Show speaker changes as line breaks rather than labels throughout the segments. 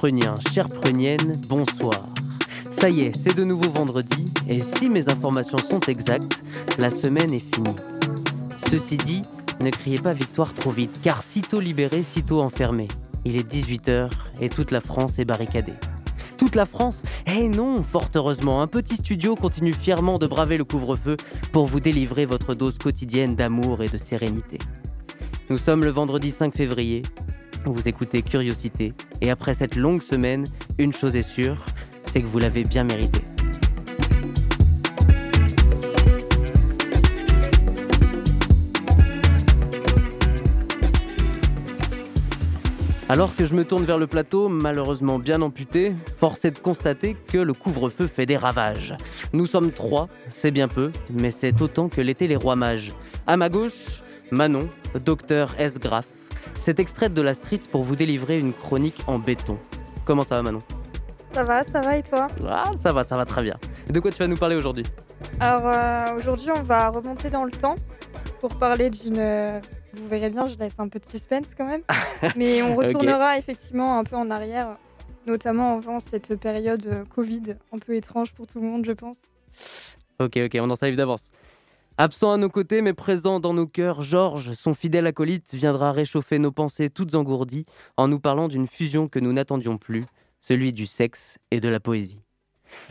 Pruniens, chères pruniennes, bonsoir. Ça y est, c'est de nouveau vendredi, et si mes informations sont exactes, la semaine est finie. Ceci dit, ne criez pas victoire trop vite, car sitôt libéré, sitôt enfermé. Il est 18h et toute la France est barricadée. Toute la France? Eh non, fort heureusement, un petit studio continue fièrement de braver le couvre-feu pour vous délivrer votre dose quotidienne d'amour et de sérénité. Nous sommes le vendredi 5 février, vous écoutez Curiosité, et après cette longue semaine, une chose est sûre, c'est que vous l'avez bien mérité. Alors que je me tourne vers le plateau, malheureusement bien amputé, force est de constater que le couvre-feu fait des ravages. Nous sommes trois, c'est bien peu, mais c'est autant que l'étaient les rois mages. À ma gauche, Manon, docteur S. Graff, c'est extraite de la street pour vous délivrer une chronique en béton. Comment ça va Manon?
Ça va, ça va et toi?
Ah, ça va, ça va très bien. De quoi tu vas nous parler aujourd'hui?
Alors euh, aujourd'hui, on va remonter dans le temps pour parler d'une. Euh, vous verrez bien, je laisse un peu de suspense quand même. Mais on retournera effectivement un peu en arrière, notamment avant cette période euh, Covid un peu étrange pour tout le monde, je pense.
Ok, ok, on en salive d'avance. Absent à nos côtés mais présent dans nos cœurs, Georges, son fidèle acolyte, viendra réchauffer nos pensées toutes engourdies en nous parlant d'une fusion que nous n'attendions plus, celui du sexe et de la poésie.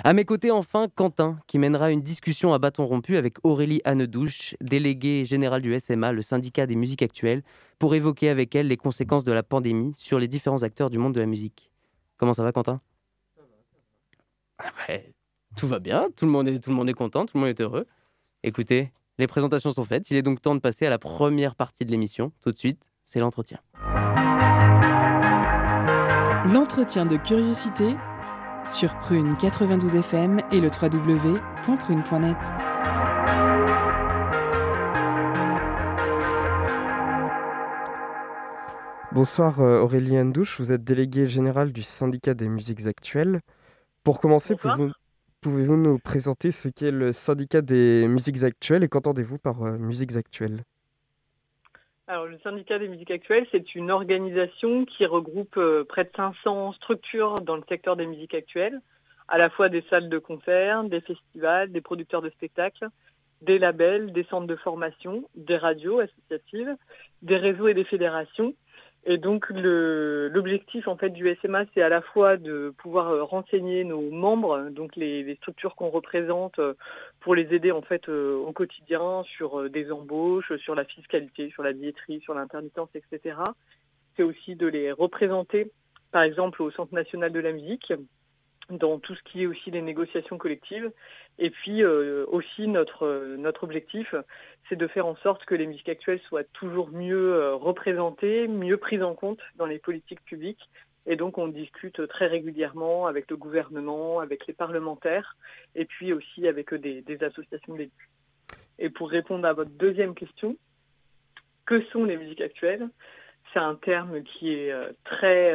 À mes côtés, enfin, Quentin, qui mènera une discussion à bâton rompu avec Aurélie Annedouche, déléguée générale du SMA, le syndicat des musiques actuelles, pour évoquer avec elle les conséquences de la pandémie sur les différents acteurs du monde de la musique. Comment ça va, Quentin? Ah Tout va bien, tout le, monde est, tout le monde est content, tout le monde est heureux. Écoutez, les présentations sont faites. Il est donc temps de passer à la première partie de l'émission. Tout de suite, c'est l'entretien.
L'entretien de curiosité sur Prune 92 FM et le www.prune.net.
Bonsoir euh, Aurélie Andouche, vous êtes déléguée générale du syndicat des musiques actuelles. Pour commencer, pouvez-vous Pouvez-vous nous présenter ce qu'est le syndicat des musiques actuelles et qu'entendez-vous par euh, musiques actuelles?
Alors, le syndicat des musiques actuelles, c'est une organisation qui regroupe euh, près de 500 structures dans le secteur des musiques actuelles, à la fois des salles de concert, des festivals, des producteurs de spectacles, des labels, des centres de formation, des radios associatives, des réseaux et des fédérations, et donc l'objectif en fait du SMA, c'est à la fois de pouvoir euh, renseigner nos membres, donc les, structures qu'on représente, euh, pour les aider en fait euh, au quotidien sur des embauches, sur la fiscalité, sur la billetterie, sur l'intermittence, etc. C'est aussi de les représenter, par exemple au Centre national de la musique, dans tout ce qui est aussi les négociations collectives. Et puis aussi notre, notre objectif, c'est de faire en sorte que les musiques actuelles soient toujours mieux euh, représentées, mieux prises en compte dans les politiques publiques. Et donc on discute très régulièrement avec le gouvernement, avec les parlementaires, et puis aussi avec des, associations d'élus. Et pour répondre à votre deuxième question, que sont les musiques actuelles? C'est un terme qui est euh, très...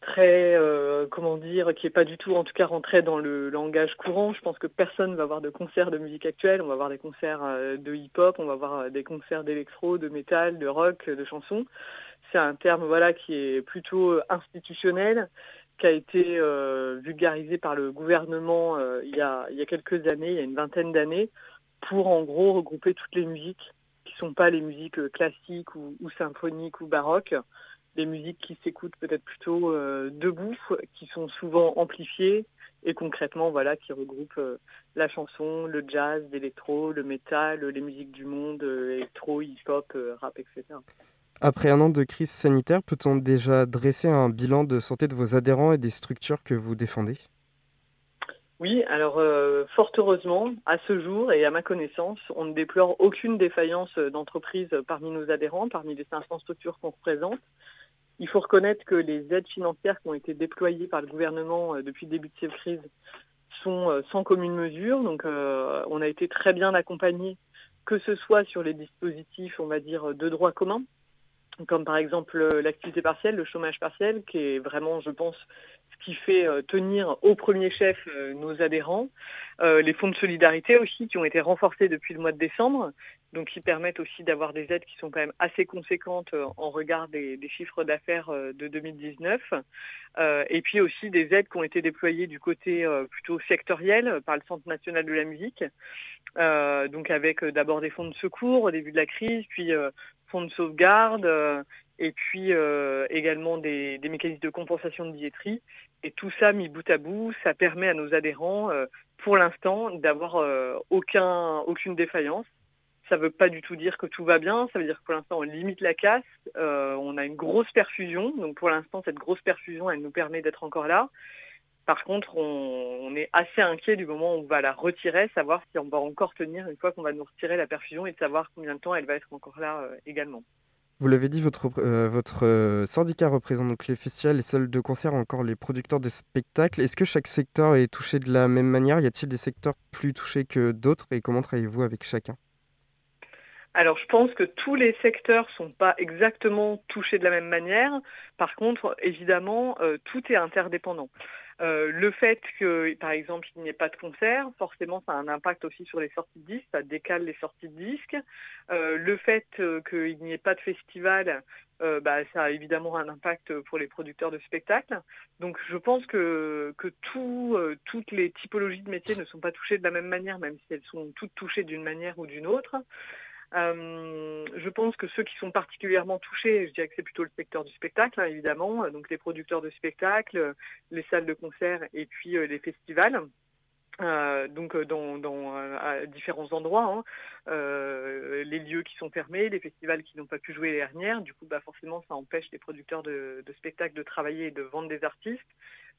Très, euh, comment dire, qui n'est pas du tout en tout cas rentré dans le langage courant. Je pense que personne va voir de concerts de musique actuelle. On va voir des concerts euh, de hip-hop, on va voir euh, des concerts d'électro, de métal, de rock, de chansons. C'est un terme voilà, qui est plutôt institutionnel, qui a été vulgarisé par le gouvernement il, y a, quelques années, il y a une vingtaine d'années, pour en gros regrouper toutes les musiques qui ne sont pas les musiques classiques ou symphoniques ou baroques, des musiques qui s'écoutent peut-être plutôt euh, debout, qui sont souvent amplifiées et concrètement voilà qui regroupent euh, la chanson, le jazz, l'électro, le métal, les musiques du monde, euh, électro, hip-hop, rap, etc.
Après un an de crise sanitaire, peut-on déjà dresser un bilan de santé de vos adhérents et des structures que vous défendez?
Oui, alors fort heureusement, à ce jour et à ma connaissance, on ne déplore aucune défaillance d'entreprise parmi nos adhérents, parmi les 500 structures qu'on représente. Il faut reconnaître que les aides financières qui ont été déployées par le gouvernement depuis le début de cette crise sont sans commune mesure. Donc on a été très bien accompagnés, que ce soit sur les dispositifs, on va dire, de droit commun, comme par exemple l'activité partielle, le chômage partiel, qui est vraiment, je pense, ce qui fait euh, tenir au premier chef euh, nos adhérents. Euh, les fonds de solidarité aussi, qui ont été renforcés depuis le mois de décembre, donc qui permettent aussi d'avoir des aides qui sont quand même assez conséquentes en regard des, chiffres d'affaires de 2019. et puis aussi des aides qui ont été déployées du côté plutôt sectoriel par le Centre national de la musique, donc avec d'abord des fonds de secours au début de la crise, puis fonds de sauvegarde, et puis également des, mécanismes de compensation de billetterie. Et tout ça mis bout à bout, ça permet à nos adhérents, euh, pour l'instant, d'avoir euh, aucun, aucune défaillance. Ça ne veut pas du tout dire que tout va bien, ça veut dire que pour l'instant on limite la casse, euh, on a une grosse perfusion, donc pour l'instant cette grosse perfusion elle nous permet d'être encore là. Par contre, on, on, est assez inquiet du moment où on va la retirer, savoir si on va encore tenir une fois qu'on va nous retirer la perfusion et de savoir combien de temps elle va être encore là également.
Vous l'avez dit, votre, euh, votre euh, syndicat représente donc les festivals, les salles de concert, encore les producteurs de spectacles. Est-ce que chaque secteur est touché de la même manière? Y a-t-il des secteurs plus touchés que d'autres? Et comment travaillez-vous avec chacun?
Alors je pense que tous les secteurs ne sont pas exactement touchés de la même manière. Par contre, évidemment, euh, tout est interdépendant. Euh, le fait que, par exemple, il n'y ait pas de concert, forcément, ça a un impact aussi sur les sorties de disques, ça décale les sorties de disques. Euh, le fait euh, qu'il n'y ait pas de festival, bah, ça a évidemment un impact pour les producteurs de spectacles. Donc je pense que, que toutes les typologies de métiers ne sont pas touchées de la même manière, même si elles sont toutes touchées d'une manière ou d'une autre. Euh, je pense que ceux qui sont particulièrement touchés, je dirais que c'est plutôt le secteur du spectacle, hein, évidemment, donc les producteurs de spectacles, les salles de concert et puis euh, les festivals. Euh, donc dans, à différents endroits, hein. les lieux qui sont fermés, les festivals qui n'ont pas pu jouer les dernières, du coup bah, forcément ça empêche les producteurs de, de spectacles de travailler et de vendre des artistes.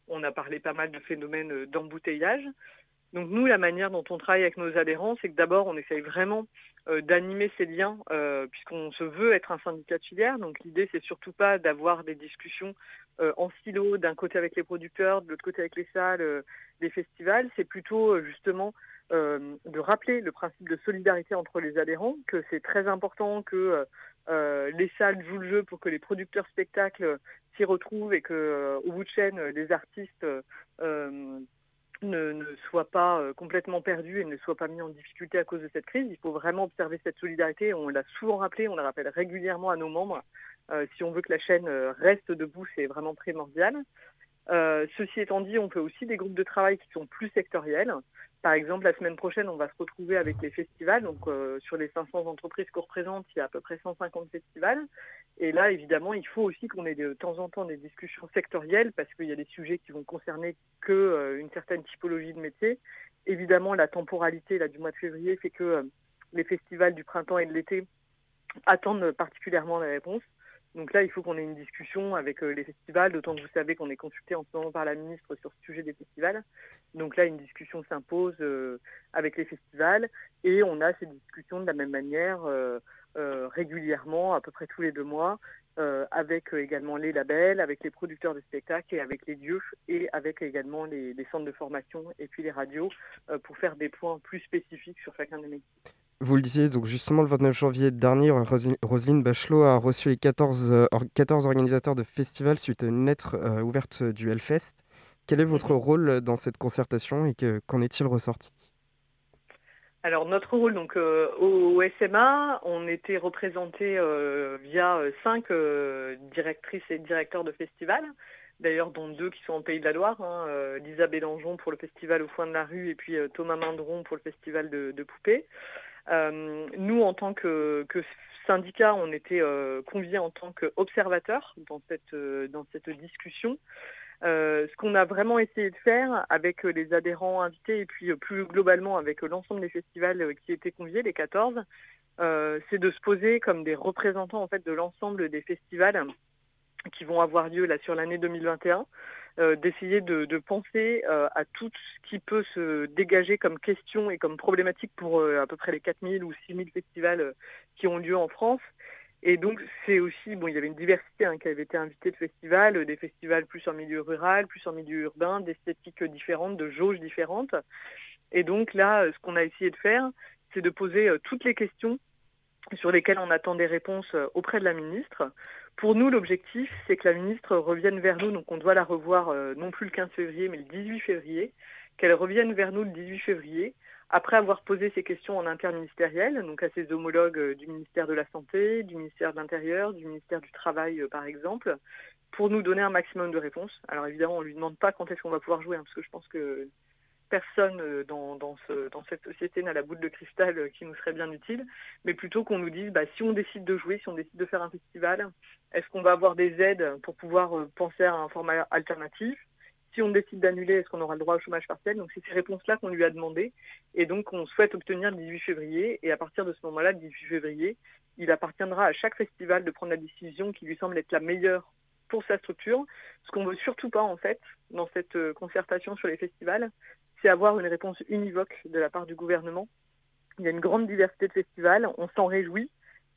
On a parlé pas mal de phénomènes d'embouteillage. Donc nous, la manière dont on travaille avec nos adhérents, c'est que d'abord, on essaye vraiment euh, d'animer ces liens, euh, puisqu'on se veut être un syndicat de filière. Donc l'idée, c'est surtout pas d'avoir des discussions euh, en silo, d'un côté avec les producteurs, de l'autre côté avec les salles, les festivals. C'est plutôt justement de rappeler le principe de solidarité entre les adhérents, que c'est très important que les salles jouent le jeu pour que les producteurs spectacles s'y retrouvent et que, au bout de chaîne, les artistes ne, soit pas euh, complètement perdu et ne soit pas mis en difficulté à cause de cette crise. Il faut vraiment observer cette solidarité. On l'a souvent rappelé, on la rappelle régulièrement à nos membres. Euh, si on veut que la chaîne euh, reste debout, c'est vraiment primordial. Ceci étant dit, on fait aussi des groupes de travail qui sont plus sectoriels. Par exemple, la semaine prochaine, on va se retrouver avec les festivals. Donc, euh, sur les 500 entreprises qu'on représente, il y a à peu près 150 festivals. Et là, évidemment, il faut aussi qu'on ait de temps en temps des discussions sectorielles parce qu'il y a des sujets qui vont concerner qu'une euh, certaine typologie de métier. Évidemment, la temporalité là, du mois de février fait que euh, les festivals du printemps et de l'été attendent particulièrement les réponses. Donc là, il faut qu'on ait une discussion avec euh, les festivals, d'autant que vous savez qu'on est consulté en ce moment par la ministre sur ce sujet des festivals. Donc là, une discussion s'impose euh, avec les festivals et on a ces discussions de la même manière euh, régulièrement, à peu près tous les deux mois, avec également les labels, avec les producteurs de spectacles et avec les lieux et avec également les, les centres de formation et puis les radios pour faire des points plus spécifiques sur chacun des métiers.
Vous le disiez, donc justement le 29 janvier dernier, Roselyne Bachelot a reçu les 14, 14 euh, organisateurs de festivals suite à une lettre euh, ouverte du Hellfest. Quel est votre rôle dans cette concertation et qu'en est-il ressorti?
Alors notre rôle donc euh, au, SMA, on était représenté via cinq directrices et directeurs de festivals, d'ailleurs dont deux qui sont en Pays de la Loire, hein, Lisa Bélangeon pour le festival au Foin de la Rue et puis Thomas Mindron pour le festival de, de Poupées. Euh, nous, en tant que, syndicat, on était euh, conviés en tant qu'observateurs dans cette, euh, discussion. ce qu'on a vraiment essayé de faire avec les adhérents invités et puis plus globalement avec l'ensemble des festivals qui étaient conviés, les 14, c'est de se poser comme des représentants en fait de l'ensemble des festivals qui vont avoir lieu là sur l'année 2021, euh, d'essayer de, penser euh, à tout ce qui peut se dégager comme question et comme problématique pour euh, à peu près les 4000 ou 6000 festivals qui ont lieu en France Et donc c'est aussi, bon, il y avait une diversité hein, qui avait été invitée de festivals, des festivals plus en milieu rural, plus en milieu urbain, d'esthétiques différentes, de jauges différentes. Et donc là, ce qu'on a essayé de faire, c'est de poser toutes les questions sur lesquelles on attend des réponses auprès de la ministre. Pour nous, l'objectif, c'est que la ministre revienne vers nous, donc on doit la revoir non plus le 15 février, mais le 18 février, qu'elle revienne vers nous le 18 février après avoir posé ces questions en interministériel, donc à ses homologues euh, du ministère de la Santé, du ministère de l'Intérieur, du ministère du Travail euh, par exemple, pour nous donner un maximum de réponses. Alors évidemment, on ne lui demande pas quand est-ce qu'on va pouvoir jouer, hein, parce que je pense que personne euh, dans, cette société n'a la boule de cristal qui nous serait bien utile, mais plutôt qu'on nous dise bah, si on décide de jouer, si on décide de faire un festival, est-ce qu'on va avoir des aides pour pouvoir penser à un format alternatif? Si on décide d'annuler, est-ce qu'on aura le droit au chômage partiel? Donc c'est ces réponses-là qu'on lui a demandé. Et donc on souhaite obtenir le 18 février. Et à partir de ce moment-là, le 18 février, il appartiendra à chaque festival de prendre la décision qui lui semble être la meilleure pour sa structure. Ce qu'on veut surtout pas en fait dans cette euh, concertation sur les festivals, c'est avoir une réponse univoque de la part du gouvernement. Il y a une grande diversité de festivals, on s'en réjouit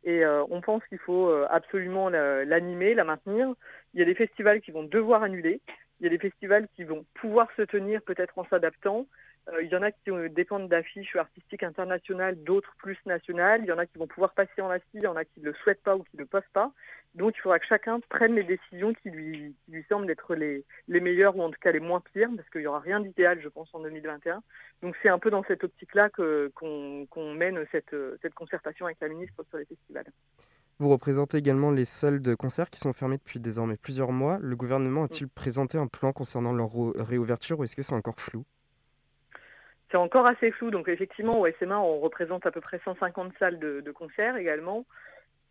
et euh, on pense qu'il faut euh, absolument l'animer, la maintenir. Il y a des festivals qui vont devoir annuler. Il y a des festivals qui vont pouvoir se tenir peut-être en s'adaptant. Euh, il y en a qui dépendent d'affiches artistiques internationales, d'autres plus nationales. Il y en a qui vont pouvoir passer en assis, il y en a qui ne le souhaitent pas ou qui ne le peuvent pas. Donc il faudra que chacun prenne les décisions qui lui, semblent être les, les meilleures ou en tout cas les moins pires, parce qu'il n'y aura rien d'idéal, je pense, en 2021. Donc c'est un peu dans cette optique-là qu'on mène cette, cette concertation avec la ministre sur les festivals.
Vous représentez également les salles de concert qui sont fermées depuis désormais plusieurs mois. Le gouvernement a-t-il présenté un plan concernant leur réouverture ou est-ce que c'est encore flou?
C'est encore assez flou. Donc effectivement, au SMA, on représente à peu près 150 salles de, concert également.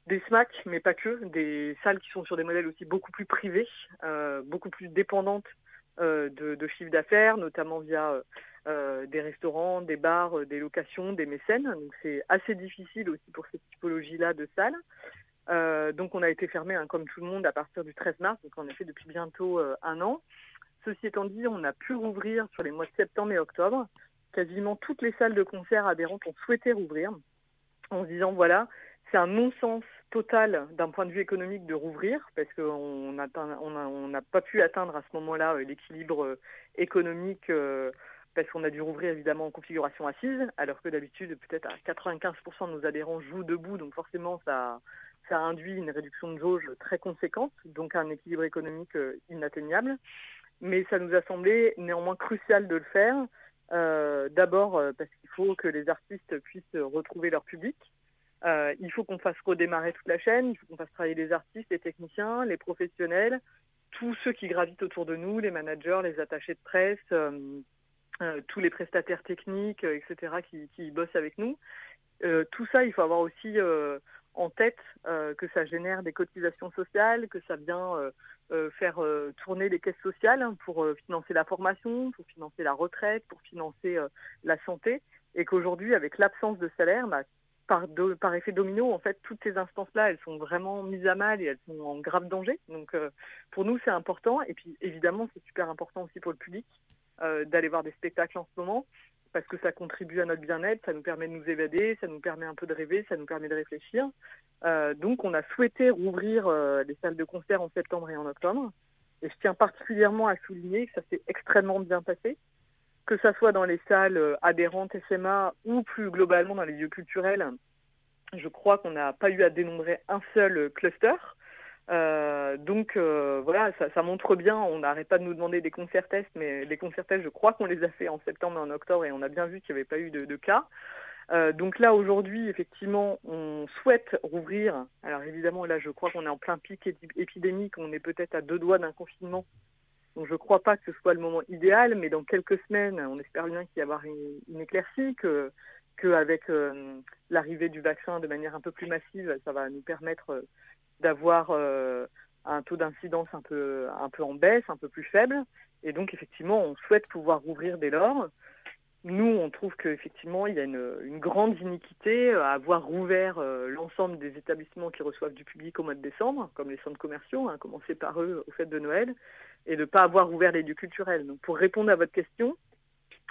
Des SMAC, mais pas que, des salles qui sont sur des modèles aussi beaucoup plus privés, euh, beaucoup plus dépendantes de, de chiffre d'affaires, notamment via euh, des restaurants, des bars, des locations, des mécènes. Donc c'est assez difficile aussi pour cette typologie-là de salles. Euh, donc on a été fermé, hein, comme tout le monde, à partir du 13 mars, donc en effet depuis bientôt euh, un an. Ceci étant dit, on a pu rouvrir sur les mois de septembre et octobre. Quasiment toutes les salles de concert adhérentes ont souhaité rouvrir en se disant voilà, c'est un non-sens total d'un point de vue économique de rouvrir parce qu'on n'a pas pu atteindre à ce moment-là euh, l'équilibre économique parce qu'on a dû rouvrir évidemment en configuration assise, alors que d'habitude peut-être à 95% de nos adhérents jouent debout, donc forcément ça, ça induit une réduction de jauge très conséquente, donc un équilibre économique euh, inatteignable. Mais ça nous a semblé néanmoins crucial de le faire. Euh, d'abord euh, parce qu'il faut que les artistes puissent retrouver leur public. Il faut qu'on fasse redémarrer toute la chaîne, il faut qu'on fasse travailler les artistes, les techniciens, les professionnels, tous ceux qui gravitent autour de nous, les managers, les attachés de presse, tous les prestataires techniques, etc., qui, bossent avec nous. tout ça, il faut avoir aussi en tête euh, que ça génère des cotisations sociales, que ça vient euh, euh, faire tourner les caisses sociales hein, pour financer la formation, pour financer la retraite, pour financer la santé, et qu'aujourd'hui, avec l'absence de salaire, bah, par, effet domino, en fait, toutes ces instances-là, elles sont vraiment mises à mal et elles sont en grave danger. Donc, pour nous, c'est important. Et puis, évidemment, c'est super important aussi pour le public d'aller voir des spectacles en ce moment parce que ça contribue à notre bien-être, ça nous permet de nous évader, ça nous permet un peu de rêver, ça nous permet de réfléchir. Euh, donc on a souhaité rouvrir euh, les salles de concert en septembre et en octobre. Et je tiens particulièrement à souligner que ça s'est extrêmement bien passé, que ce soit dans les salles euh, adhérentes SMA ou plus globalement dans les lieux culturels. Je crois qu'on n'a pas eu à dénombrer un seul cluster. Euh, donc euh, voilà, ça, montre bien, on n'arrête pas de nous demander des concerts tests, mais les concerts tests, je crois qu'on les a fait en septembre et en octobre et on a bien vu qu'il n'y avait pas eu de, cas. Euh, donc là aujourd'hui, effectivement, on souhaite rouvrir. Alors évidemment, là, je crois qu'on est en plein pic épidémique, on est peut-être à deux doigts d'un confinement. Donc je ne crois pas que ce soit le moment idéal, mais dans quelques semaines, on espère bien qu'il y avoir une, éclaircie, que qu'avec l'arrivée du vaccin de manière un peu plus massive, ça va nous permettre d'avoir euh, un taux d'incidence un peu, un peu en baisse, un peu plus faible. Et donc, effectivement, on souhaite pouvoir rouvrir dès lors. Nous, on trouve qu'effectivement, il y a une, grande iniquité à avoir rouvert euh, l'ensemble des établissements qui reçoivent du public au mois de décembre, comme les centres commerciaux, hein, commencer par eux au fait de Noël, et de ne pas avoir rouvert les lieux culturels. Donc, pour répondre à votre question,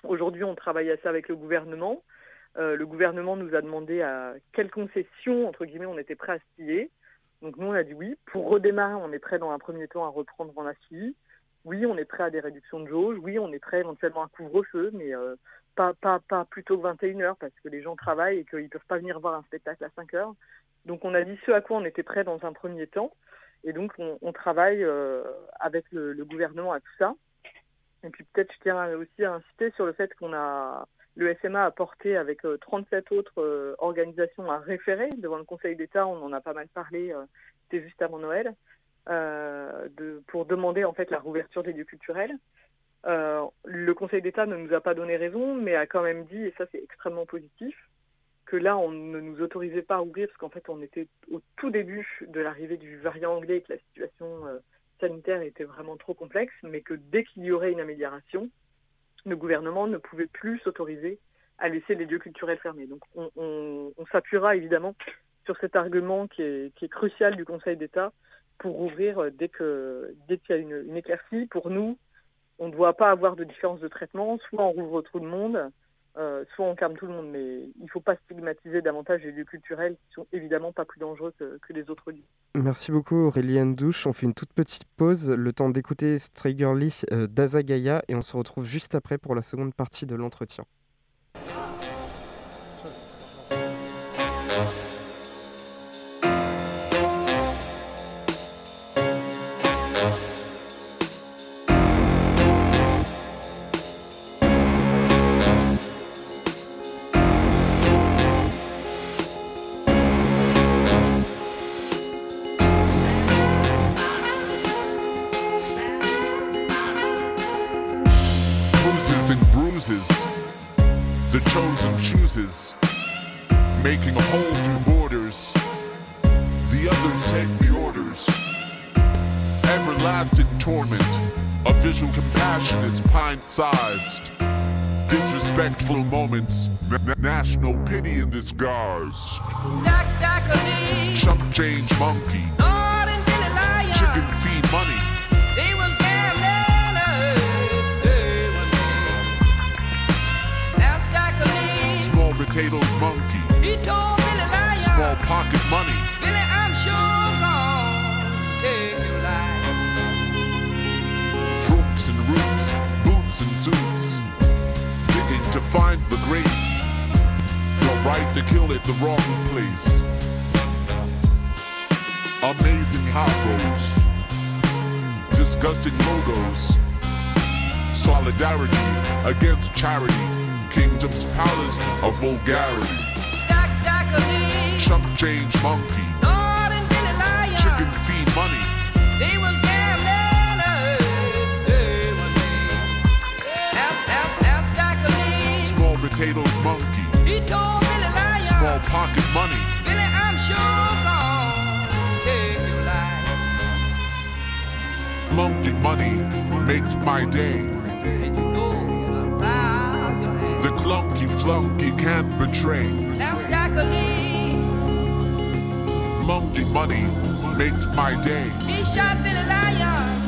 aujourd'hui, on travaille à ça avec le gouvernement. Euh, le gouvernement nous a demandé à quelles concessions, entre guillemets, on était prêt à se plier. Donc nous, on a dit oui. Pour redémarrer, on est prêt dans un premier temps à reprendre en Assisi. Oui, on est prêt à des réductions de jauge. Oui, on est prêt éventuellement à couvre-feu, mais euh, pas, pas, pas plutôt que 21h parce que les gens travaillent et qu'ils ne peuvent pas venir voir un spectacle à 5h. Donc on a dit ce à quoi on était prêt dans un premier temps. Et donc on, travaille euh, avec le, gouvernement à tout ça. Et puis peut-être je tiens aussi à insister sur le fait qu'on a le SMA a porté avec 37 euh, autres euh, organisations à référer devant le Conseil d'État, on en a pas mal parlé, c'était juste avant Noël, pour demander en fait la rouverture des lieux culturels. Le Conseil d'État ne nous a pas donné raison, mais a quand même dit, et ça c'est extrêmement positif, que là, on ne nous autorisait pas à ouvrir parce qu'en fait, on était au tout début de l'arrivée du variant anglais et que la situation euh, sanitaire était vraiment trop complexe, mais que dès qu'il y aurait une amélioration, le gouvernement ne pouvait plus s'autoriser à laisser les lieux culturels fermés. Donc on, s'appuiera évidemment sur cet argument qui est, crucial du Conseil d'État pour ouvrir euh, dès qu'il y a une éclaircie. Pour nous, on ne doit pas avoir de différence de traitement, soit on rouvre tout le monde, euh, soit on calme tout le monde, mais il ne faut pas stigmatiser davantage les lieux culturels qui sont évidemment pas plus dangereux que, les autres lieux.
Merci beaucoup Auréliane Douche. On fait une toute petite pause, le temps d'écouter Striggerly euh, d'Azagaya et on se retrouve juste après pour la seconde partie de l'entretien.
Disrespectful moments, national pity in disguise. Chump change monkey, chicken feed money. Small potatoes monkey, small pocket money. Billy, I'm sure gonna take your life. Fruits and roots boots and suits, find the grace. You're right to kill at the wrong place. Amazing hot rolls, disgusting logos, solidarity against charity, kingdom's palace of vulgarity. Chump change monkey, potatoes monkey. He told Billy Lion. Small pocket money. Billy, I'm sure take your life. Monkey money makes my day. The clunky flunky can't betray. Monkey money makes my day. Shot Billy Lion.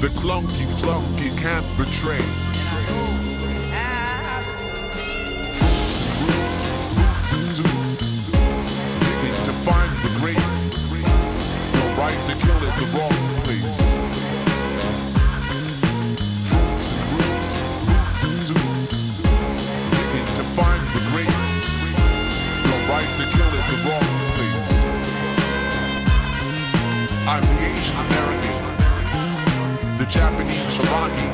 The clunky flunky can't betray. At the wrong place. Fruits and roots, roots and zoots, digging to find the grace. You're right to kill at the wrong place. I'm the Asian American, the Japanese Sharaki,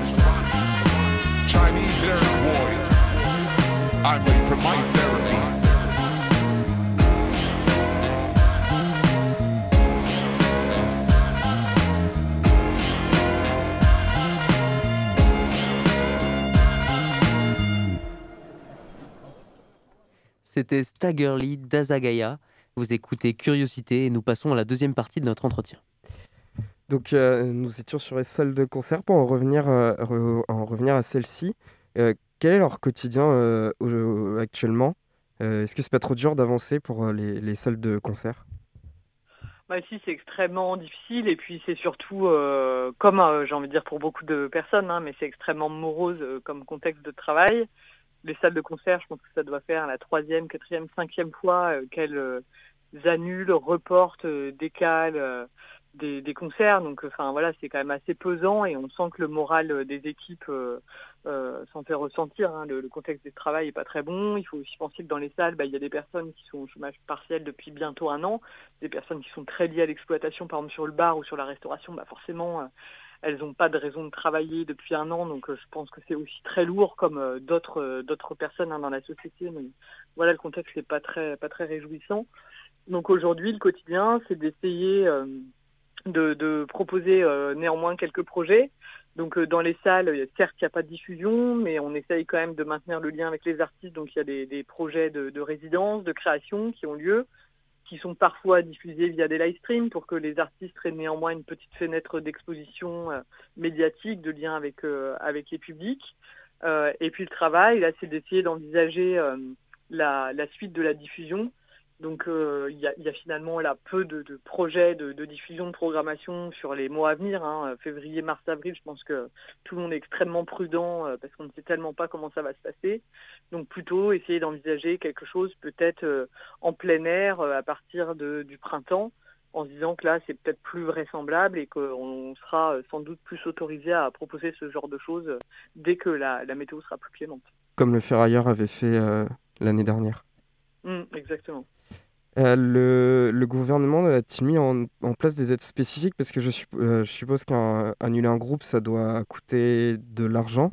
Chinese Eric Boy. I'm late for my therapy.
C'était Staggerly d'Azagaya. Vous écoutez Curiosité et nous passons à la deuxième partie de notre entretien.
Donc euh, nous étions sur les salles de concert pour en revenir, euh, en revenir à celle-ci. Euh, quel est leur quotidien actuellement? Est-ce que c'est pas trop dur d'avancer pour les, salles de concert?
Bah, si, c'est extrêmement difficile et puis c'est surtout, comme j'ai envie de dire pour beaucoup de personnes, hein, mais c'est extrêmement morose comme contexte de travail les salles de concert, je pense que ça doit faire la troisième, quatrième, cinquième fois euh, qu'elles euh, annulent, reportent, décalent des, concerts. Donc, enfin voilà, c'est quand même assez pesant et on sent que le moral des équipes s'en fait ressentir. Hein. Le, contexte du travail est pas très bon. Il faut aussi penser que dans les salles, bah, il y a des personnes qui sont au chômage partiel depuis bientôt un an, des personnes qui sont très liées à l'exploitation, par exemple sur le bar ou sur la restauration. Bah, forcément, elles n'ont pas de raison de travailler depuis un an, donc je pense que c'est aussi très lourd comme d'autres d'autres personnes hein, dans la société. Voilà, le contexte n'est pas très réjouissant. Donc aujourd'hui, le quotidien, c'est d'essayer de, proposer euh, néanmoins quelques projets. Donc euh, dans les salles, certes, il n'y a pas de diffusion, mais on essaye quand même de maintenir le lien avec les artistes. Donc il y a des, projets de, résidence, de création qui ont lieu, qui sont parfois diffusés via des live streams pour que les artistes aient néanmoins une petite fenêtre d'exposition euh, médiatique, de lien avec, avec les publics. et puis le travail, là, c'est d'essayer d'envisager la, suite de la diffusion donc euh, il y, a finalement là peu de, projets de, diffusion de programmation sur les mois à venir, hein. février, mars, avril. Je pense que tout le monde est extrêmement prudent euh, parce qu'on ne sait tellement pas comment ça va se passer. Donc plutôt essayer d'envisager quelque chose peut-être euh, en plein air à partir du printemps en se disant que là c'est peut-être plus vraisemblable et qu'on sera sans doute plus autorisé à proposer ce genre de choses dès que la, météo sera plus clémente.
Comme le Ferrailleur avait fait l'année dernière.
Mmh, exactement.
Euh, le, gouvernement a-t-il mis en, place des aides spécifiques? Parce que je, euh, suppose qu'annuler un groupe, ça doit coûter de l'argent.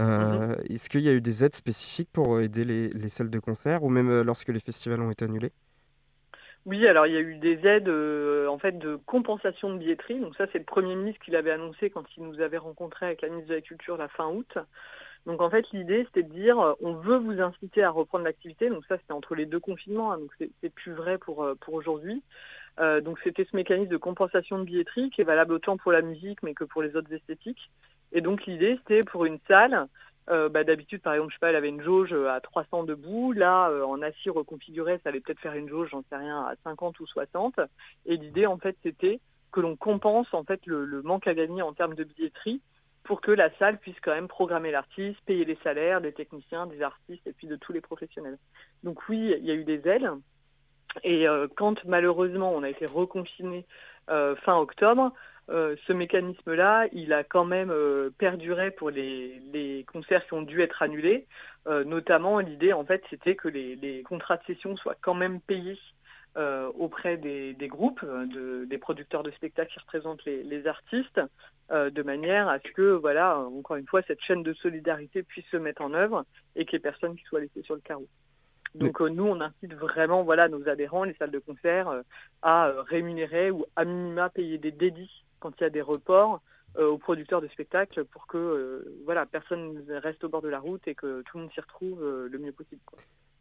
Euh, mhm. Est-ce qu'il y a eu des aides spécifiques pour aider les, salles de concert ou même lorsque les festivals ont été annulés?
Oui, alors il y a eu des aides en fait de compensation de billetterie. Donc ça, c'est le Premier ministre qui l'avait annoncé quand il nous avait rencontrés avec la ministre de la Culture la fin août. Donc en fait, l'idée, c'était de dire, euh, on veut vous inciter à reprendre l'activité. Donc ça, c'était entre les deux confinements, hein, donc c'est plus vrai pour, euh, aujourd'hui. Euh, donc c'était ce mécanisme de compensation de billetterie qui est valable autant pour la musique, mais que pour les autres esthétiques. Et donc l'idée, c'était pour une salle, bah, d'habitude, par exemple, je sais pas, elle avait une jauge à 300 debout. Là, en assis reconfiguré, ça allait peut-être faire une jauge, j'en sais rien, à 50 ou 60. Et l'idée, en fait, c'était que l'on compense en fait le, manque à gagner en termes de billetterie pour que la salle puisse quand même programmer l'artiste, payer les salaires des techniciens, des artistes et puis de tous les professionnels. Donc oui, il y a eu des ailes. Et euh, quand malheureusement on a été reconfiné euh, fin octobre, euh, ce mécanisme-là, il a quand même perduré pour les, concerts qui ont dû être annulés. notamment, l'idée, en fait, c'était que les, contrats de session soient quand même payés auprès des, groupes, des producteurs de spectacles qui représentent les, artistes, euh, de manière à ce que, voilà, encore une fois, cette chaîne de solidarité puisse se mettre en œuvre et qu'il n'y ait personne qui soit laissé sur le carreau. Donc nous, on incite vraiment voilà, nos adhérents, les salles de concert, à rémunérer ou à minima payer des dédits quand il y a des reports aux producteurs de spectacles pour que voilà, personne ne reste au bord de la route et que tout le monde s'y retrouve le mieux possible.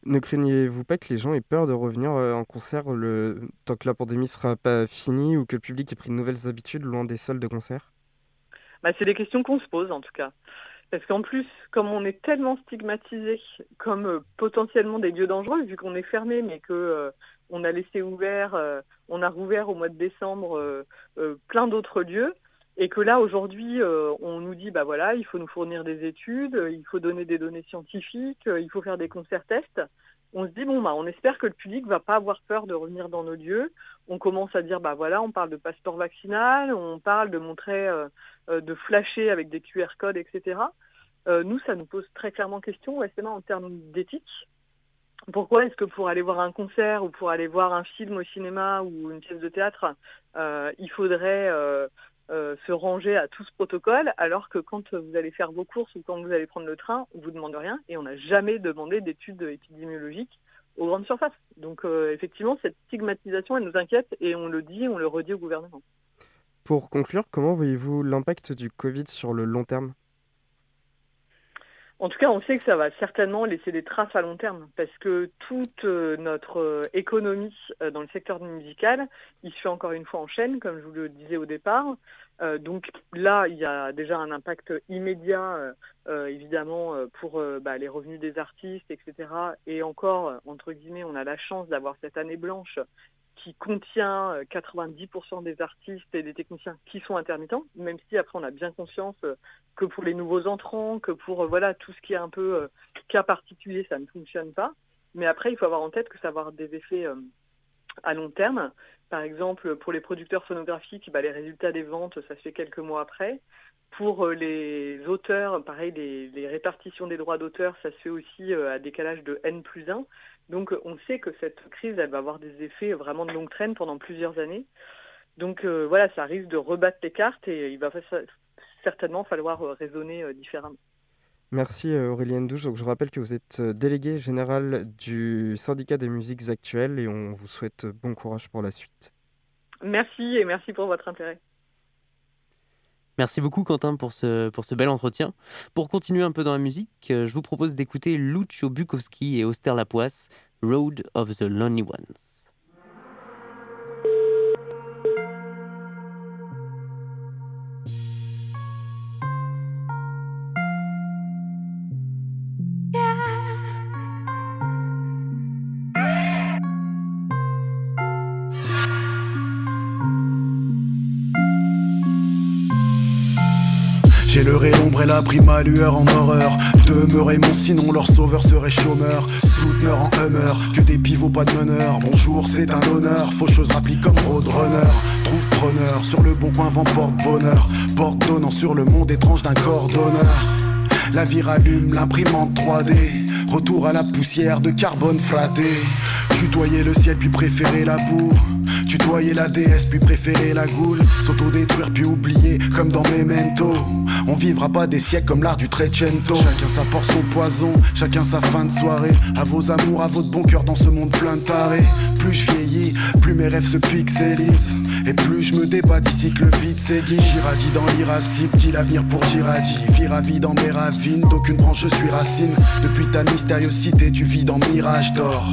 Ne craignez-vous pas que les gens aient peur de revenir euh, en concert le... tant que la pandémie sera pas finie ou que le public ait pris de nouvelles habitudes loin des salles de concert?
Bah, C'est des questions qu'on se pose en tout cas. Parce qu'en plus, comme on est tellement stigmatisé comme euh, potentiellement des lieux dangereux, vu qu'on est fermé, mais que euh, on a laissé ouvert, on a rouvert au mois de décembre plein d'autres lieux, et que là, aujourd'hui, euh, on nous dit, bah voilà, il faut nous fournir des études, euh, il faut donner des données scientifiques, euh, il faut faire des concerts tests. On se dit, bon, bah, on espère que le public va pas avoir peur de revenir dans nos lieux. On commence à dire, bah voilà, on parle de passeport vaccinal, on parle de montrer, de flasher avec des QR codes, etc. nous, ça nous pose très clairement question, justement, en termes d'éthique. Pourquoi est-ce que pour aller voir un concert ou pour aller voir un film au cinéma ou une pièce de théâtre, il faudrait euh, se ranger à tout ce protocole, alors que quand vous allez faire vos courses ou quand vous allez prendre le train, on vous demande rien et on n'a jamais demandé d'études épidémiologiques aux grandes surfaces. Donc euh, effectivement, cette stigmatisation, elle nous inquiète et on le dit, on le redit au gouvernement.
Pour conclure, comment voyez-vous l'impact du Covid sur le long terme?
En tout cas, on sait que ça va certainement laisser des traces à long terme parce que toute euh, notre euh, économie euh, dans le secteur musical, il se fait encore une fois en chaîne, comme je vous le disais au départ. donc là, il y a déjà un impact immédiat, évidemment, pour bah, les revenus des artistes, etc. Et encore, entre guillemets, on a la chance d'avoir cette année blanche qui contient 90% euh, des artistes et des techniciens qui sont intermittents, même si après on a bien conscience euh, que pour les nouveaux entrants, que pour euh, voilà tout ce qui est un peu cas particulier, ça ne fonctionne pas. Mais après, il faut avoir en tête que ça va avoir des effets à long terme. Par exemple, pour les producteurs phonographiques, bah, les résultats des ventes, ça se fait quelques mois après. Pour les auteurs, pareil, les, répartitions des droits d'auteur, ça se fait aussi à décalage de N plus 1. Donc on sait que cette crise, elle va avoir des effets vraiment de longue traîne pendant plusieurs années. Donc voilà, ça risque de rebattre les cartes et il va certainement falloir raisonner différemment.
Merci euh, Aurélien Douche. Donc, je rappelle que vous êtes euh, délégué général du syndicat des musiques actuelles et on vous souhaite bon courage pour la suite.
Merci et merci pour votre intérêt.
Merci beaucoup Quentin pour ce, pour bel entretien. Pour continuer un peu dans la musique, euh, je vous propose d'écouter Lucio Bukowski et Auster Lapoisse, Road of the Lonely Ones.
J'ai leurré l'ombre et la pris ma lueur en horreur. Demeurer mon sinon leur sauveur serait chômeur. Souteneur en humeur, que des pivots pas de meneur. Bonjour c'est un honneur, faucheuse rapide comme roadrunner. Trouve preneur, sur le bon coin vent porte bonheur. Porte donnant sur le monde étrange d'un cordonneur La vie rallume l'imprimante 3D Retour à la poussière de carbone flatté Tutoyer le ciel puis préférer la boue Tutoyer la déesse puis préférer la goule. S'auto-détruire puis oublier comme dans Memento. On vivra pas des siècles comme l'art du Trecento. Chacun sa portion son poison, chacun sa fin de soirée. À vos amours, à votre bon cœur dans ce monde plein de tarés. Plus je vieillis, plus mes rêves se pixelisent. Et plus je me débat d'ici que le vide s'aiguise. Giradi dans l'irascible, dit l'avenir pour Giradi. Viravi dans mes ravines, d'aucune branche je suis racine. Depuis ta mystérieuse cité, tu vis dans mirage d'or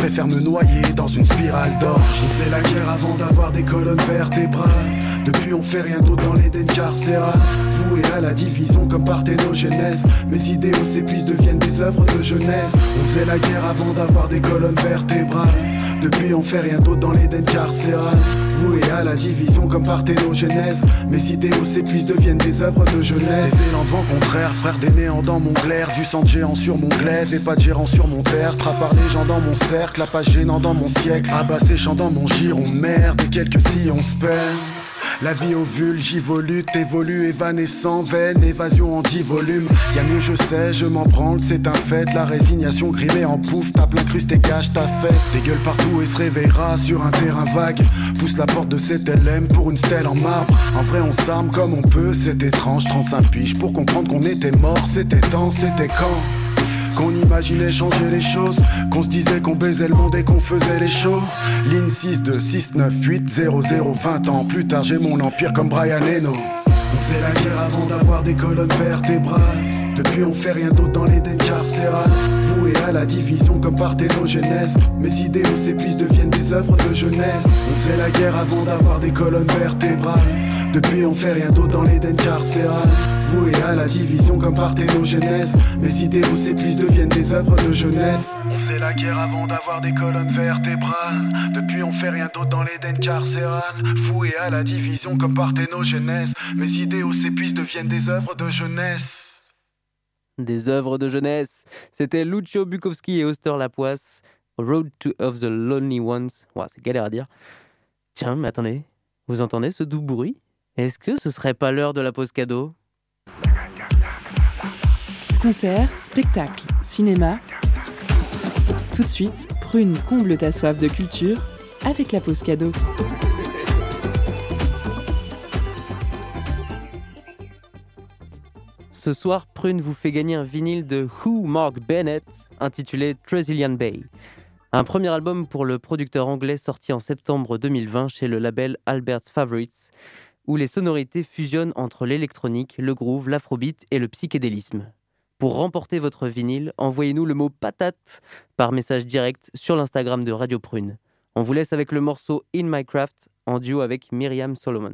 préfère me noyer dans une spirale d'or Je la guerre avant d'avoir des colonnes vertébrales. Depuis on fait rien d'autre dans l'Éden carcéral. Voué à la division comme parthénogenèse. Mes idéaux s'épuisent, deviennent des œuvres de jeunesse. On faisait la guerre avant d'avoir des colonnes vertébrales. Depuis on fait rien d'autre dans l'Éden carcéral. Voué à la division comme parthénogenèse. Mes idéaux s'épuisent, deviennent des œuvres de jeunesse. C'est l'envant contraire, frère des néants dans mon glaire. Du sang de géant sur mon glaive et pas de gérant sur mon terre. par les gens dans mon cercle, la page gênant dans mon siècle. Abat séchant dans mon giron, merde, et quelques si on se perd. La vie ovule, volute, évolue, évanescent, veine, évasion en 10 volumes. Y'a mieux, je sais, je m'en branle, c'est un fait. La résignation grimée en pouf, tape l'incruste et gâche ta fête. Des gueules partout et se réveillera sur un terrain vague. Pousse la porte de cet LM pour une stèle en marbre. En vrai, on s'arme comme on peut, c'est étrange. 35 piges pour comprendre qu'on était mort, c'était temps, c'était quand? Qu'on imaginait changer les choses. Qu'on se disait qu'on baisait le monde et qu'on faisait les shows. Ligne 6 2 6 9 8 0 0 20 ans plus tard j'ai mon empire comme Brian Eno. On faisait la guerre avant d'avoir des colonnes vertébrales. Depuis on fait rien d'autre dans les carcérales. Voué à la division comme parthénogenèse. Mes idéaux s'épuisent deviennent des œuvres de jeunesse. On faisait la guerre avant d'avoir des colonnes vertébrales. Depuis on fait rien d'autre dans les carcérales voué à la division comme parthénogenèse. Mes idéaux s'épuisent, deviennent des œuvres de jeunesse. On faisait la guerre avant d'avoir des colonnes vertébrales. Depuis, on fait rien d'autre dans l'Éden carcéral. Voué à la division comme parthénogenèse. Mes idéaux s'épuisent, deviennent des œuvres de jeunesse.
Des œuvres de jeunesse. C'était Lucio Bukowski et Oster Lapoisse. Road to of the Lonely Ones. c'est galère à dire. Tiens, mais attendez. Vous entendez ce doux bruit? Est-ce que ce serait pas l'heure de la pause cadeau?
Concerts, spectacles, cinéma. Tout de suite, Prune comble ta soif de culture avec la pause cadeau.
Ce soir, Prune vous fait gagner un vinyle de Who Mark Bennett intitulé Tresillian Bay. Un premier album pour le producteur anglais sorti en septembre 2020 chez le label Albert's Favorites, où les sonorités fusionnent entre l'électronique, le groove, l'afrobeat et le psychédélisme. Pour remporter votre vinyle, envoyez-nous le mot patate par message direct sur l'Instagram de Radio Prune. On vous laisse avec le morceau In My Craft en duo avec Myriam Solomon.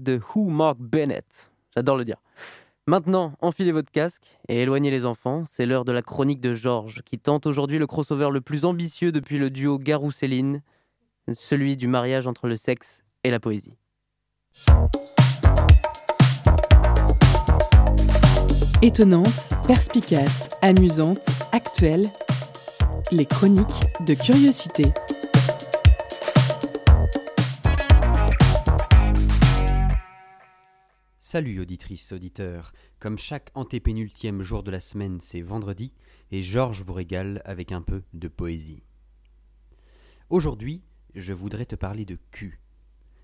De Who Mark Bennett. J'adore le dire. Maintenant, enfilez votre casque et éloignez les enfants. C'est l'heure de la chronique de Georges, qui tente aujourd'hui le crossover le plus ambitieux depuis le duo Garou-Céline, celui du mariage entre le sexe et la poésie.
Étonnante, perspicace, amusante, actuelle, les chroniques de curiosité.
Salut auditrices, auditeurs. Comme chaque antépénultième jour de la semaine, c'est vendredi, et Georges vous régale avec un peu de poésie. Aujourd'hui, je voudrais te parler de cul,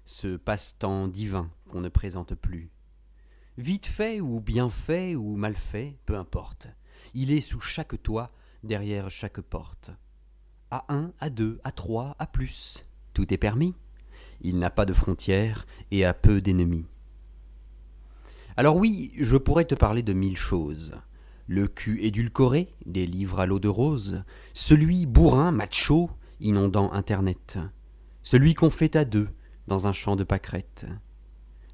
ce passe-temps divin qu'on ne présente plus. Vite fait ou bien fait ou mal fait, peu importe. Il est sous chaque toit, derrière chaque porte. À un, à deux, à trois, à plus, tout est permis. Il n'a pas de frontières et a peu d'ennemis. Alors oui, je pourrais te parler de mille choses. Le cul édulcoré, des livres à l'eau de rose, celui bourrin, macho, inondant Internet, celui qu'on fait à deux, dans un champ de pâquerettes.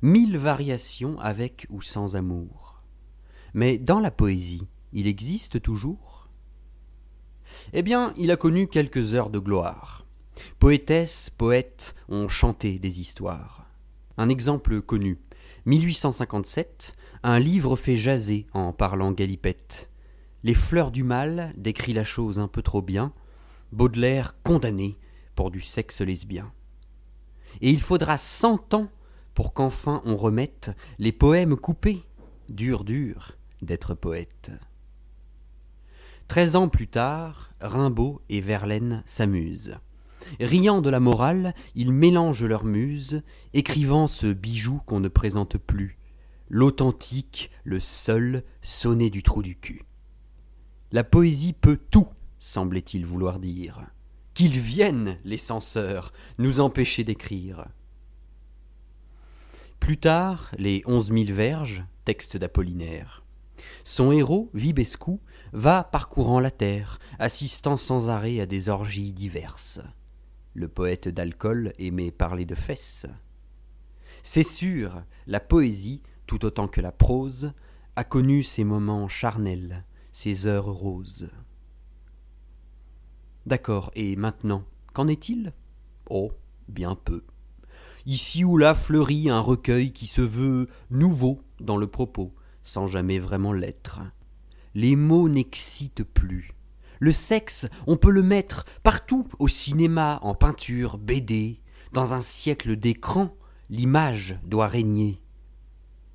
Mille variations avec ou sans amour. Mais dans la poésie, il existe toujours? Eh bien, il a connu quelques heures de gloire. Poétesses, poètes ont chanté des histoires. Un exemple connu, 1857, un livre fait jaser en parlant galipette. Les fleurs du mal décrit la chose un peu trop bien. Baudelaire condamné pour du sexe lesbien. Et il faudra cent ans pour qu'enfin on remette les poèmes coupés. Dur, dur d'être poète. Treize ans plus tard, Rimbaud et Verlaine s'amusent. Riant de la morale, ils mélangent leurs muses, écrivant ce bijou qu'on ne présente plus, l'authentique, le seul, sonné du trou du cul. La poésie peut tout, semblait-il vouloir dire. Qu'ils viennent, les censeurs, nous empêcher d'écrire. Plus tard, les onze mille verges, texte d'Apollinaire. Son héros, Vibescu, va parcourant la terre, assistant sans arrêt à des orgies diverses. Le poète d'alcool aimait parler de fesses. C'est sûr, la poésie, tout autant que la prose, a connu ses moments charnels, ses heures roses. D'accord, et maintenant, qu'en est-il? Oh, bien peu. Ici ou là fleurit un recueil qui se veut nouveau dans le propos, sans jamais vraiment l'être. Les mots n'excitent plus. Le sexe, on peut le mettre partout, au cinéma, en peinture, BD. Dans un siècle d'écran, l'image doit régner.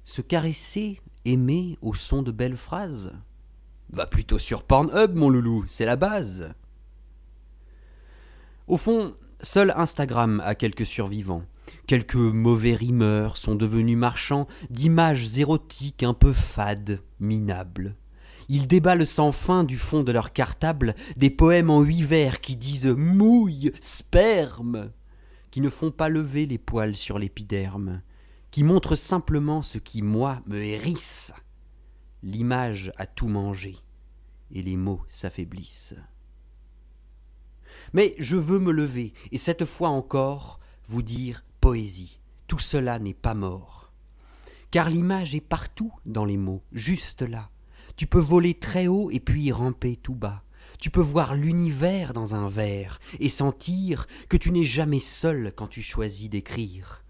Se caresser, aimer au son de belles phrases? Va plutôt sur Pornhub, mon loulou, c'est la base. Au fond, seul Instagram a quelques survivants. Quelques mauvais rimeurs sont devenus marchands d'images érotiques un peu fades, minables. Ils déballent sans fin du fond de leur cartable des poèmes en huit vers qui disent mouille, sperme, qui ne font pas lever les poils sur l'épiderme, qui montrent simplement ce qui, moi, me hérisse. L'image a tout mangé, et les mots s'affaiblissent. Mais je veux me lever, et cette fois encore, vous dire poésie. Tout cela n'est pas mort. Car l'image est partout dans les mots, juste là. Tu peux voler très haut et puis ramper tout bas. Tu peux voir l'univers dans un verre et sentir que tu n'es jamais seul quand tu choisis d'écrire.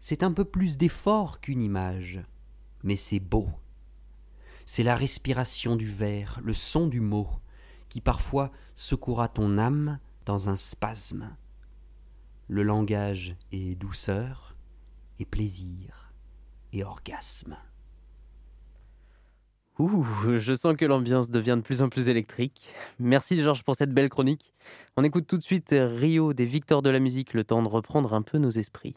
C'est un peu plus d'effort qu'une image, mais c'est beau. C'est la respiration du verre, le son du mot, qui parfois secouera ton âme dans un spasme. Le langage est douceur et plaisir et orgasme.
Ouh, je sens que l'ambiance devient de plus en plus électrique. Merci Georges pour cette belle chronique. On écoute tout de suite Rio des Victoires de la musique, le temps de reprendre un peu nos esprits.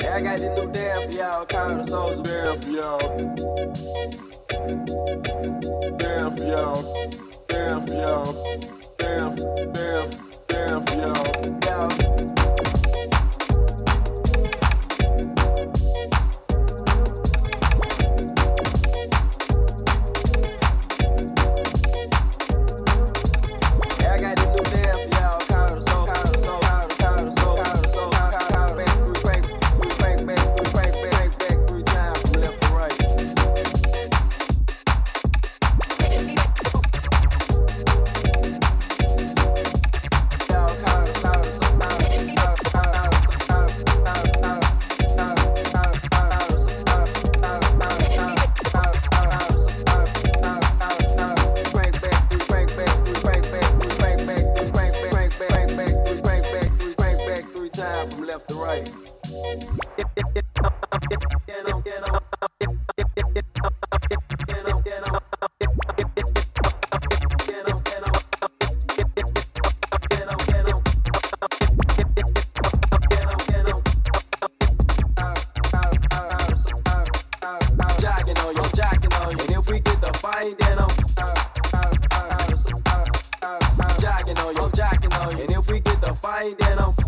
Yeah, I got this new dance for y'all called the Soldier.
Dance for y'all. Dance for y'all. Dance for y'all. Dance, dance, dance for y'all.
Y'all. ain't that I'm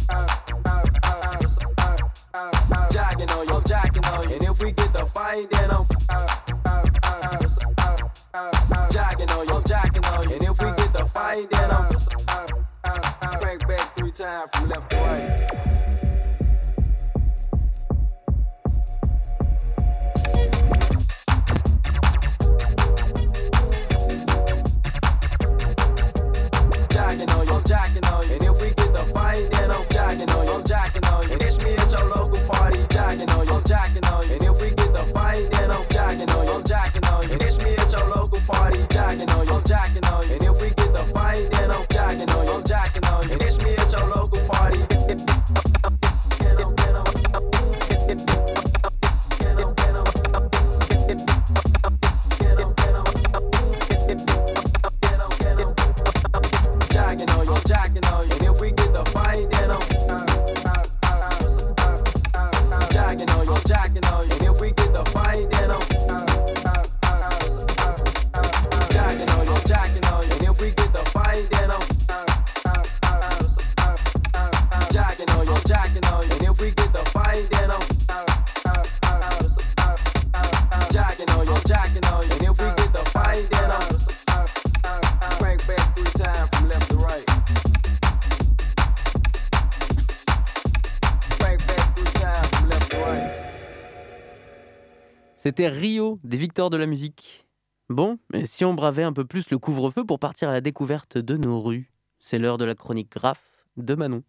C'était Rio, des victoires de la musique. Bon, mais si on bravait un peu plus le couvre-feu pour partir à la découverte de nos rues, c'est l'heure de la chronique graphe de Manon.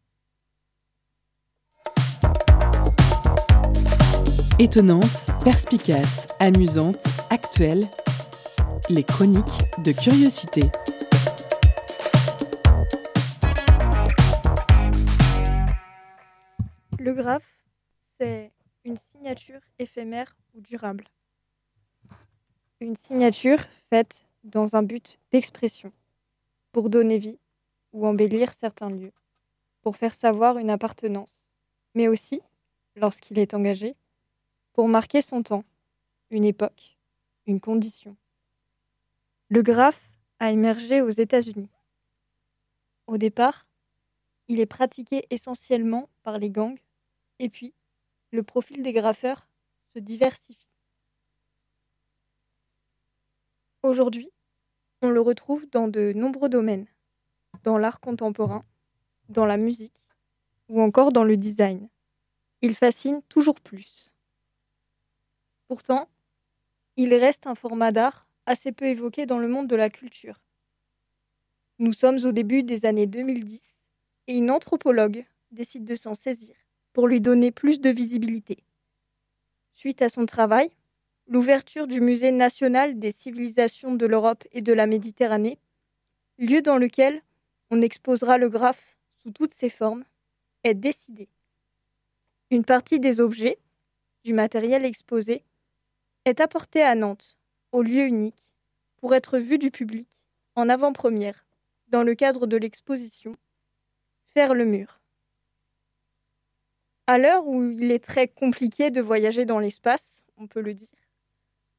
Étonnante, perspicace, amusante, actuelle, les chroniques de curiosité.
Le graphe, c'est une signature éphémère ou durable. Une signature faite dans un but d'expression, pour donner vie ou embellir certains lieux, pour faire savoir une appartenance, mais aussi, lorsqu'il est engagé, pour marquer son temps, une époque, une condition. Le graphe a émergé aux États-Unis. Au départ, il est pratiqué essentiellement par les gangs, et puis le profil des graffeurs diversifie. Aujourd'hui, on le retrouve dans de nombreux domaines, dans l'art contemporain, dans la musique ou encore dans le design. Il fascine toujours plus. Pourtant, il reste un format d'art assez peu évoqué dans le monde de la culture. Nous sommes au début des années 2010 et une anthropologue décide de s'en saisir pour lui donner plus de visibilité. Suite à son travail, l'ouverture du Musée national des civilisations de l'Europe et de la Méditerranée, lieu dans lequel on exposera le graphe sous toutes ses formes, est décidée. Une partie des objets, du matériel exposé, est apportée à Nantes au lieu unique pour être vu du public en avant-première dans le cadre de l'exposition Faire le mur. À l'heure où il est très compliqué de voyager dans l'espace, on peut le dire,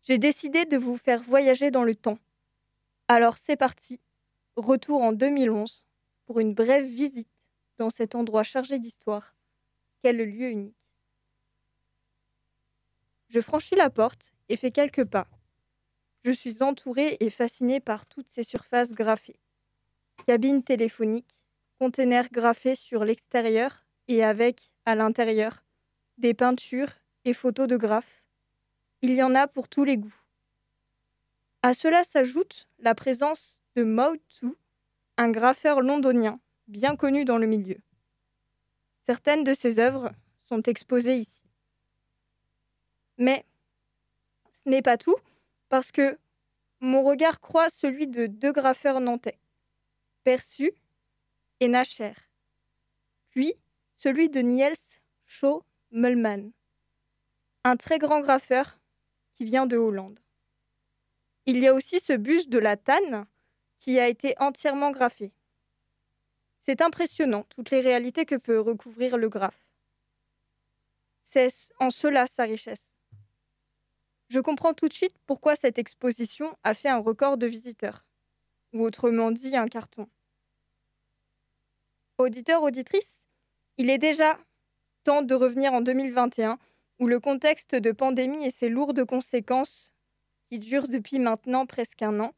j'ai décidé de vous faire voyager dans le temps. Alors c'est parti, retour en 2011 pour une brève visite dans cet endroit chargé d'histoire, qu'est le lieu unique. Je franchis la porte et fais quelques pas. Je suis entourée et fascinée par toutes ces surfaces graffées. Cabines téléphoniques, containers graffés sur l'extérieur et avec, à l'intérieur, des peintures et photos de graphes. Il y en a pour tous les goûts. À cela s'ajoute la présence de Mao Tzu, un graffeur londonien bien connu dans le milieu. Certaines de ses œuvres sont exposées ici. Mais ce n'est pas tout, parce que mon regard croise celui de deux graffeurs nantais, Perçu et Nacher, puis celui de Niels Shaw Mullman, un très grand graffeur qui vient de Hollande. Il y a aussi ce buste de la Tanne qui a été entièrement graffé. C'est impressionnant toutes les réalités que peut recouvrir le graphe. C'est en cela sa richesse. Je comprends tout de suite pourquoi cette exposition a fait un record de visiteurs, ou autrement dit un carton. Auditeurs, auditrices, il est déjà temps de revenir en 2021, où le contexte de pandémie et ses lourdes conséquences, qui durent depuis maintenant presque un an,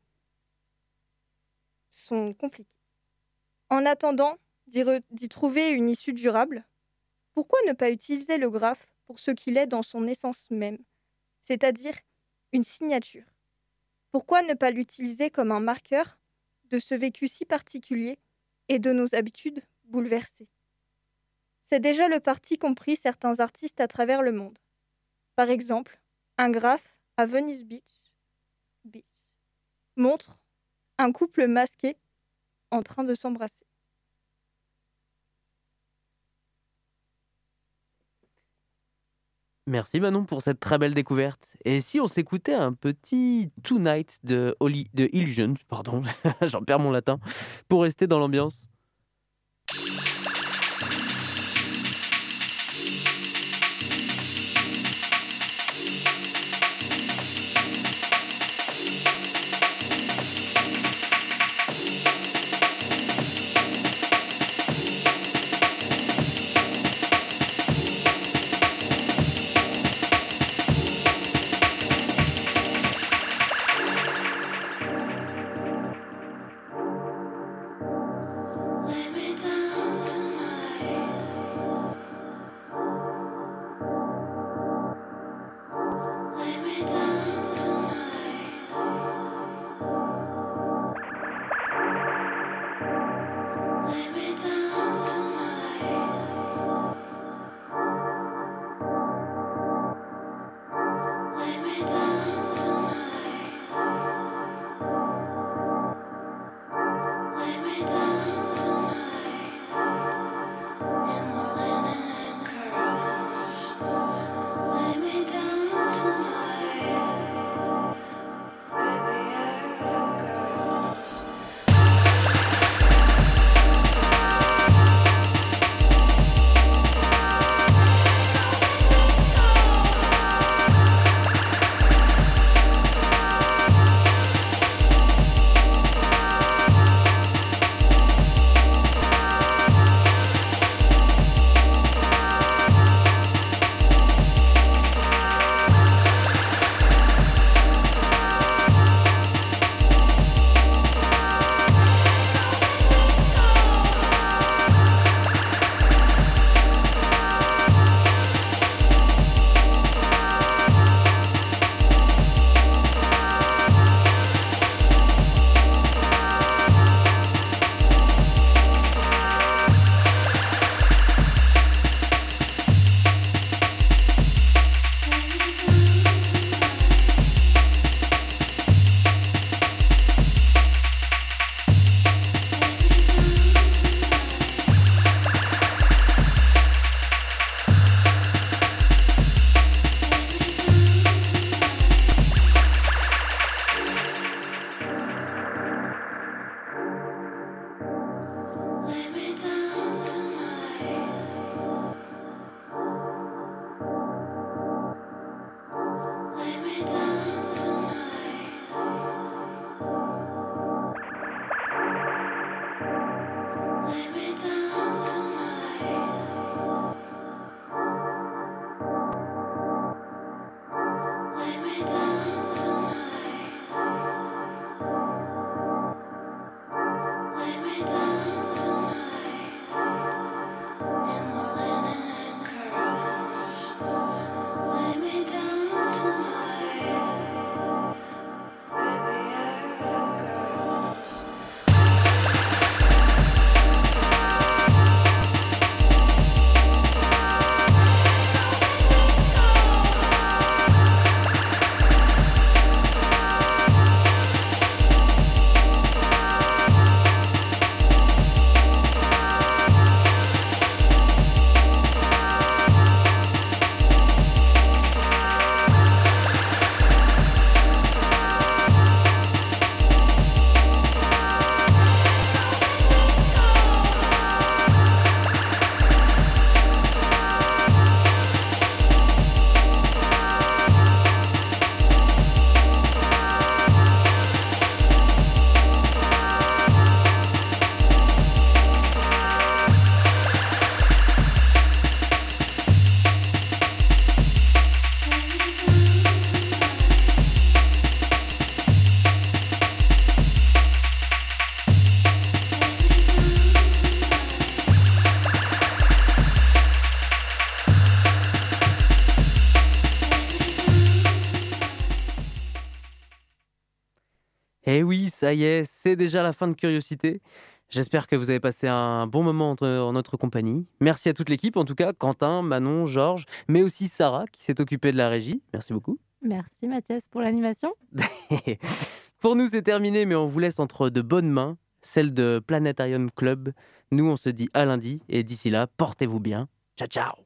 sont compliqués. En attendant d'y trouver une issue durable, pourquoi ne pas utiliser le graphe pour ce qu'il est dans son essence même, c'est-à-dire une signature? Pourquoi ne pas l'utiliser comme un marqueur de ce vécu si particulier et de nos habitudes bouleversées? C'est déjà le parti qu'ont pris certains artistes à travers le monde. Par exemple, un graphe à Venice Beach, Beach montre un couple masqué en train de s'embrasser.
Merci Manon pour cette très belle découverte. Et si on s'écoutait un petit Tonight de, de Illusions, pardon, j'en perds mon latin, pour rester dans l'ambiance ça y est, c'est déjà la fin de Curiosité. J'espère que vous avez passé un bon moment en notre compagnie. Merci à toute l'équipe, en tout cas, Quentin, Manon, Georges, mais aussi Sarah qui s'est occupée de la régie. Merci beaucoup.
Merci Mathias pour l'animation.
pour nous, c'est terminé, mais on vous laisse entre de bonnes mains, celle de Planetarium Club. Nous, on se dit à lundi, et d'ici là, portez-vous bien. Ciao, ciao